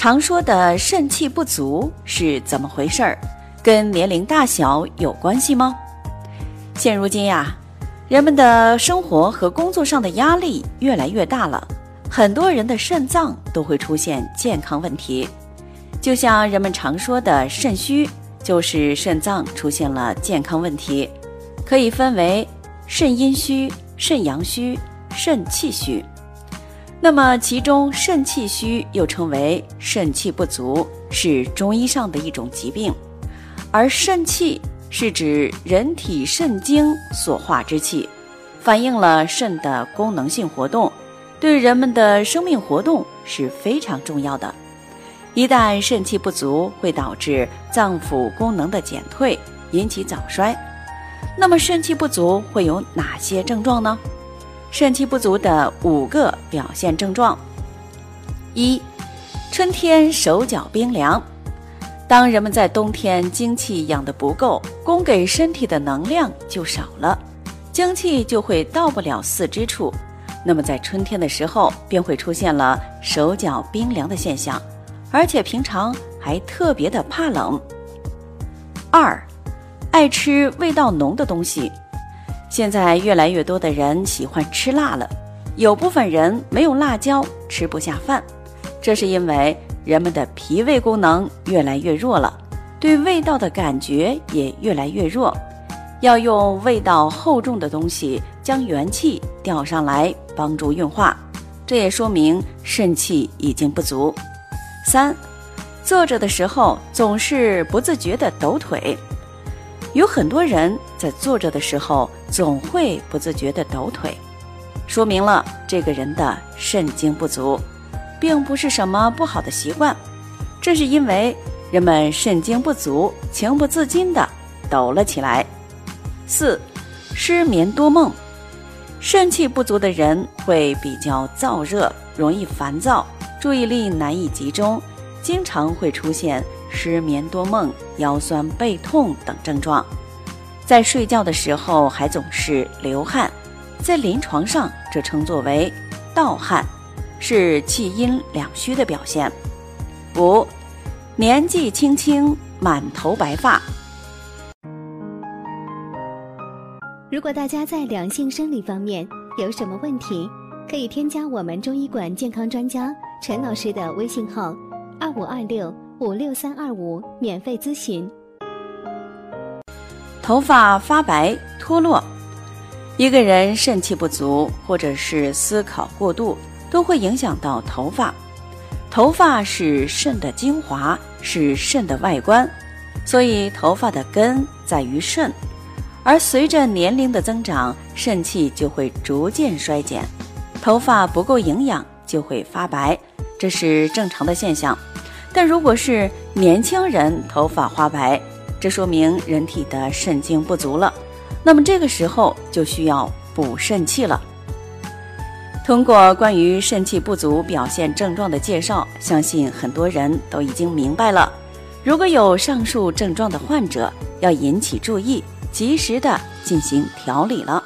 常说的肾气不足是怎么回事儿？跟年龄大小有关系吗？现如今呀，人们的生活和工作上的压力越来越大了，很多人的肾脏都会出现健康问题。就像人们常说的肾虚，就是肾脏出现了健康问题，可以分为肾阴虚、肾阳虚、肾气虚。那么其中肾气虚又称为肾气不足，是中医上的一种疾病，而肾气是指人体肾精所化之气，反映了肾的功能性活动，对人们的生命活动是非常重要的。一旦肾气不足，会导致脏腑功能的减退，引起早衰。那么肾气不足会有哪些症状呢？肾气不足的五个表现症状：一、春天手脚冰凉。当人们在冬天精气养得不够，供给身体的能量就少了，精气就会到不了四肢处，那么在春天的时候便会出现了手脚冰凉的现象。而且平常还特别的怕冷。二，爱吃味道浓的东西。现在越来越多的人喜欢吃辣了，有部分人没有辣椒吃不下饭，这是因为人们的脾胃功能越来越弱了，对味道的感觉也越来越弱，要用味道厚重的东西将元气调上来，帮助运化。这也说明肾气已经不足。三，坐着的时候总是不自觉的抖腿，有很多人在坐着的时候总会不自觉的抖腿，说明了这个人的肾精不足，并不是什么不好的习惯，这是因为人们肾精不足，情不自禁的抖了起来。四，失眠多梦，肾气不足的人会比较燥热，容易烦躁。注意力难以集中，经常会出现失眠多梦、腰酸背痛等症状。在睡觉的时候还总是流汗，在临床上这称作为盗汗，是气阴两虚的表现。五，年纪轻轻满头白发。如果大家在两性生理方面有什么问题，可以添加我们中医馆健康专家。陈老师的微信号：二五二六五六三二五，免费咨询。头发发白脱落，一个人肾气不足或者是思考过度，都会影响到头发。头发是肾的精华，是肾的外观，所以头发的根在于肾。而随着年龄的增长，肾气就会逐渐衰减，头发不够营养就会发白。这是正常的现象，但如果是年轻人头发花白，这说明人体的肾精不足了。那么这个时候就需要补肾气了。通过关于肾气不足表现症状的介绍，相信很多人都已经明白了。如果有上述症状的患者，要引起注意，及时的进行调理了。